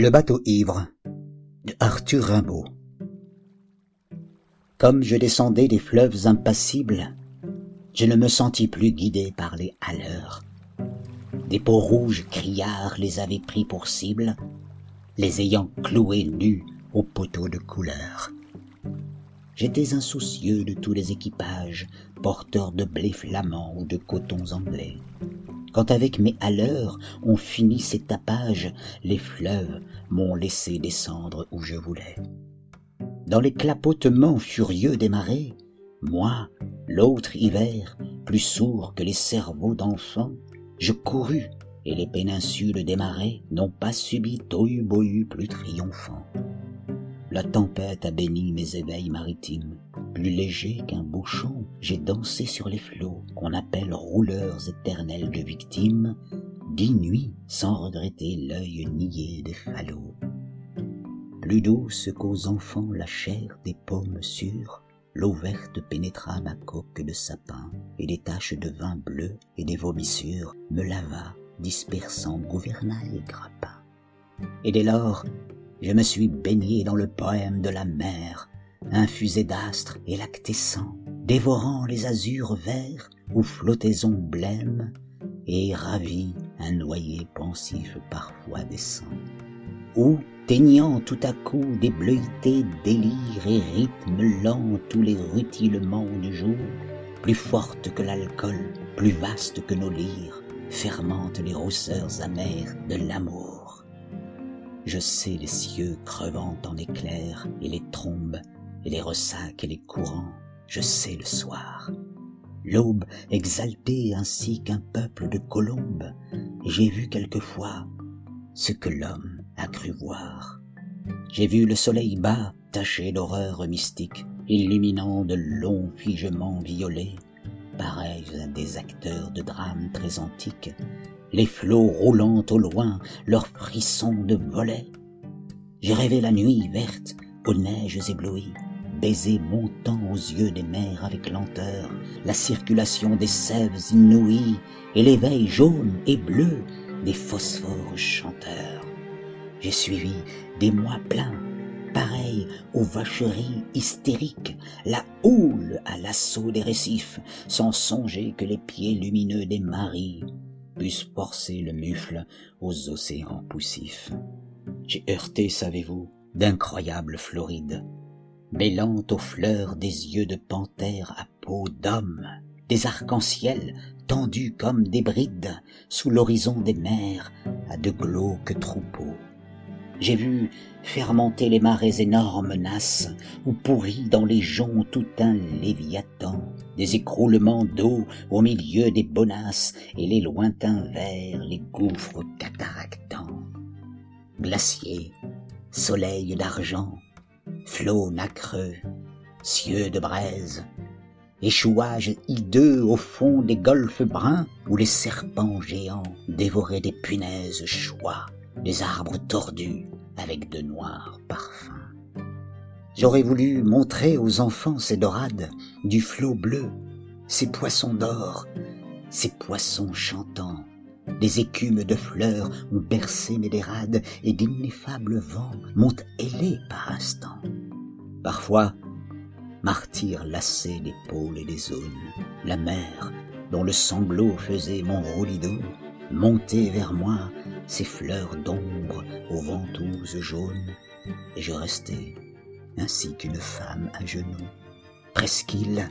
Le bateau ivre de Arthur Rimbaud. Comme je descendais des fleuves impassibles, je ne me sentis plus guidé par les haleurs. Des peaux rouges criards les avaient pris pour cible, les ayant cloués nus aux poteaux de couleur. J'étais insoucieux de tous les équipages, porteurs de blé flamand ou de cotons anglais. Quand avec mes haleurs on finit ces tapages, les fleuves m'ont laissé descendre où je voulais. Dans les clapotements furieux des marées, moi, l'autre hiver, plus sourd que les cerveaux d'enfants, je courus, et les péninsules des marais n'ont pas subi tohu-bohu plus triomphant. La tempête a béni mes éveils maritimes, plus léger qu'un bouchon, j'ai dansé sur les flots qu'on appelle rouleurs éternels de victimes, dix nuits sans regretter l'œil nié des falots. Plus douce qu'aux enfants la chair des pommes sûres, l'eau verte pénétra ma coque de sapin, et des taches de vin bleu et des vomissures me lava, dispersant gouvernail et grappin. Et dès lors, je me suis baigné dans le poème de la mer, infusé d'astres et lactescents, dévorant les azurs verts où flottaison blême, et ravi un noyer pensif parfois descend. Ou, teignant tout à coup des bleuités délires et rythmes lents tous les rutilements du jour, plus forte que l'alcool, plus vaste que nos lyres, fermentent les rousseurs amères de l'amour. Je sais les cieux crevant en éclairs et les trombes et les ressacs et les courants, je sais le soir. L'aube exaltée ainsi qu'un peuple de colombes, j'ai vu quelquefois ce que l'homme a cru voir. J'ai vu le soleil bas taché d'horreurs mystiques, illuminant de longs figements violets, pareils à des acteurs de drames très antiques, les flots roulant au loin leurs frissons de volets. J'ai rêvé la nuit verte aux neiges éblouies, baiser montant aux yeux des mers avec lenteur, la circulation des sèves inouïes et l'éveil jaune et bleu des phosphores chanteurs. J'ai suivi des mois pleins, pareils aux vacheries hystériques, la houle à l'assaut des récifs, sans songer que les pieds lumineux des maris puissent forcer le mufle aux océans poussifs. J'ai heurté, savez-vous, d'incroyables Florides, mêlant aux fleurs des yeux de panthère à peau d'homme, des arcs-en-ciel tendus comme des brides sous l'horizon des mers à de glauques troupeaux. J'ai vu fermenter les marées énormes nasses, ou pourri dans les joncs tout un léviathan, des écroulements d'eau au milieu des bonasses et les lointains vers, les gouffres cataractants. Glaciers, soleil d'argent, flots nacreux, cieux de braise, échouages hideux au fond des golfes bruns où les serpents géants dévoraient des punaises choix, des arbres tordus avec de noirs parfums. J'aurais voulu montrer aux enfants ces dorades du flot bleu, ces poissons d'or, ces poissons chantants. Des écumes de fleurs ont bercé mes dérades et d'ineffables vents m'ont ailé par instants. Parfois, martyr lassé des pôles et des zones, la mer, dont le sanglot faisait mon rolido, montait vers moi ses fleurs d'ombre aux ventouses jaunes, et je restais ainsi qu'une femme à genoux, presqu'île,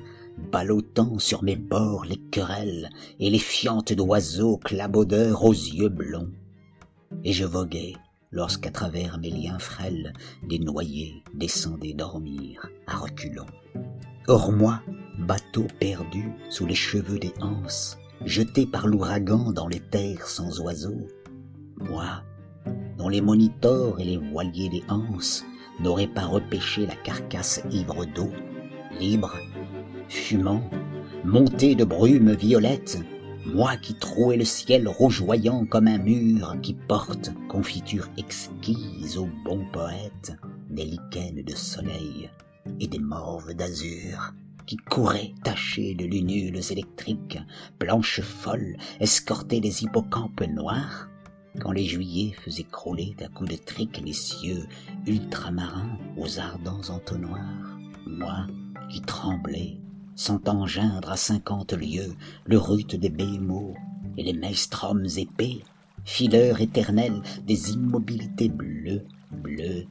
ballottant sur mes bords les querelles et les fientes d'oiseaux clabaudeurs aux yeux blonds. Et je voguais lorsqu'à travers mes liens frêles des noyés descendaient dormir à reculons. Or moi, bateau perdu sous les cheveux des anses, jeté par l'ouragan dans les terres sans oiseaux, moi, dont les monitors et les voiliers des anses n'auraient pas repêché la carcasse ivre d'eau, libre, fumant, monté de brumes violettes, moi qui trouais le ciel rougeoyant comme un mur qui porte confiture exquise aux bons poètes, des lichens de soleil et des morves d'azur, qui couraient tachés de lunules électriques, planches folles, escortés des hippocampes noirs, quand les juillets faisaient crouler d'un coup de trique les cieux ultramarins aux ardents entonnoirs, moi qui tremblais, sentant geindre à cinquante lieues le rut des bémots et les maelstroms épais, fileurs éternels des immobilités bleues, bleues,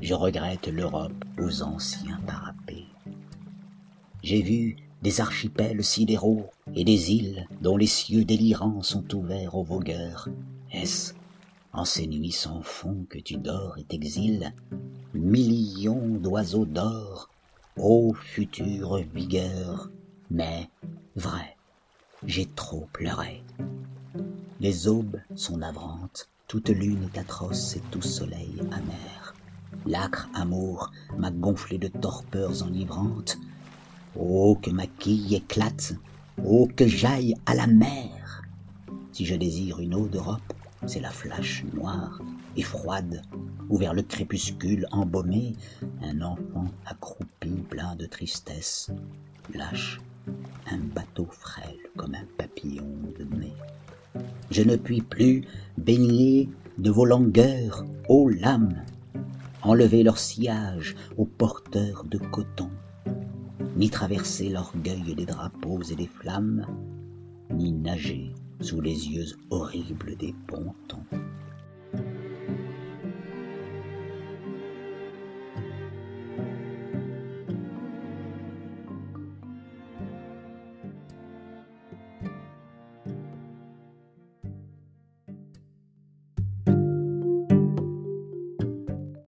je regrette l'Europe aux anciens parapets. J'ai vu des archipels sidéraux et des îles dont les cieux délirants sont ouverts aux vogueurs. Est-ce en ces nuits sans fond que tu dors et t'exiles? Millions d'oiseaux d'or, ô future vigueur Mais, vrai, j'ai trop pleuré. Les aubes sont navrantes, toute lune est atroce et tout soleil amer. L'âcre amour m'a gonflé de torpeurs enivrantes. Oh, que ma quille éclate, oh, que j'aille à la mer. Si je désire une eau d'Europe, c'est la flash noire et froide, où vers le crépuscule embaumé, un enfant accroupi plein de tristesse, lâche un bateau frêle comme un papillon de mai. Je ne puis plus baigner de vos langueurs, ô lames, enlever leur sillage aux porteurs de coton, ni traverser l'orgueil des drapeaux et des flammes, ni nager sous les yeux horribles des pontons.